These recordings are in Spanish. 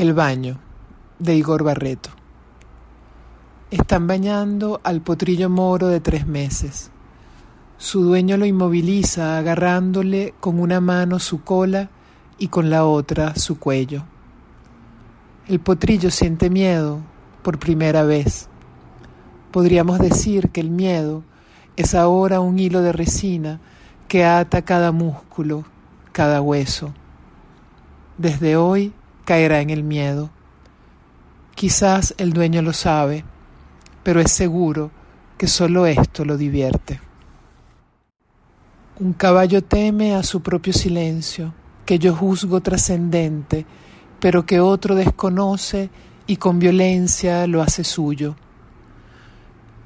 El baño de Igor Barreto. Están bañando al potrillo moro de tres meses. Su dueño lo inmoviliza agarrándole con una mano su cola y con la otra su cuello. El potrillo siente miedo por primera vez. Podríamos decir que el miedo es ahora un hilo de resina que ata cada músculo, cada hueso. Desde hoy caerá en el miedo. Quizás el dueño lo sabe, pero es seguro que solo esto lo divierte. Un caballo teme a su propio silencio, que yo juzgo trascendente, pero que otro desconoce y con violencia lo hace suyo.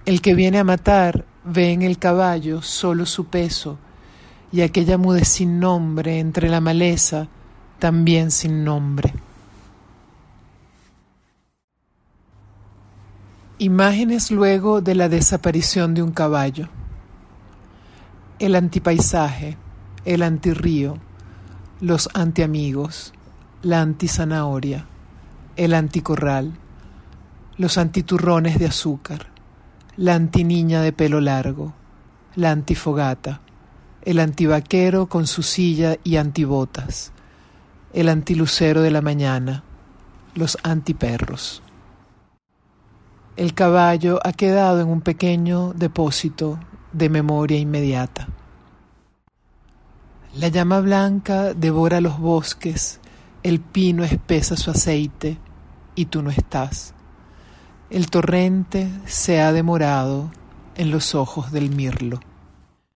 El que viene a matar ve en el caballo solo su peso, y aquella mude sin nombre entre la maleza, también sin nombre. Imágenes luego de la desaparición de un caballo. El antipaisaje, el antirrío, los antiamigos, la antizanahoria, el anticorral, los antiturrones de azúcar, la antiniña de pelo largo, la antifogata, el antivaquero con su silla y antibotas, el antilucero de la mañana, los antiperros. El caballo ha quedado en un pequeño depósito de memoria inmediata. La llama blanca devora los bosques, el pino espesa su aceite y tú no estás. El torrente se ha demorado en los ojos del mirlo.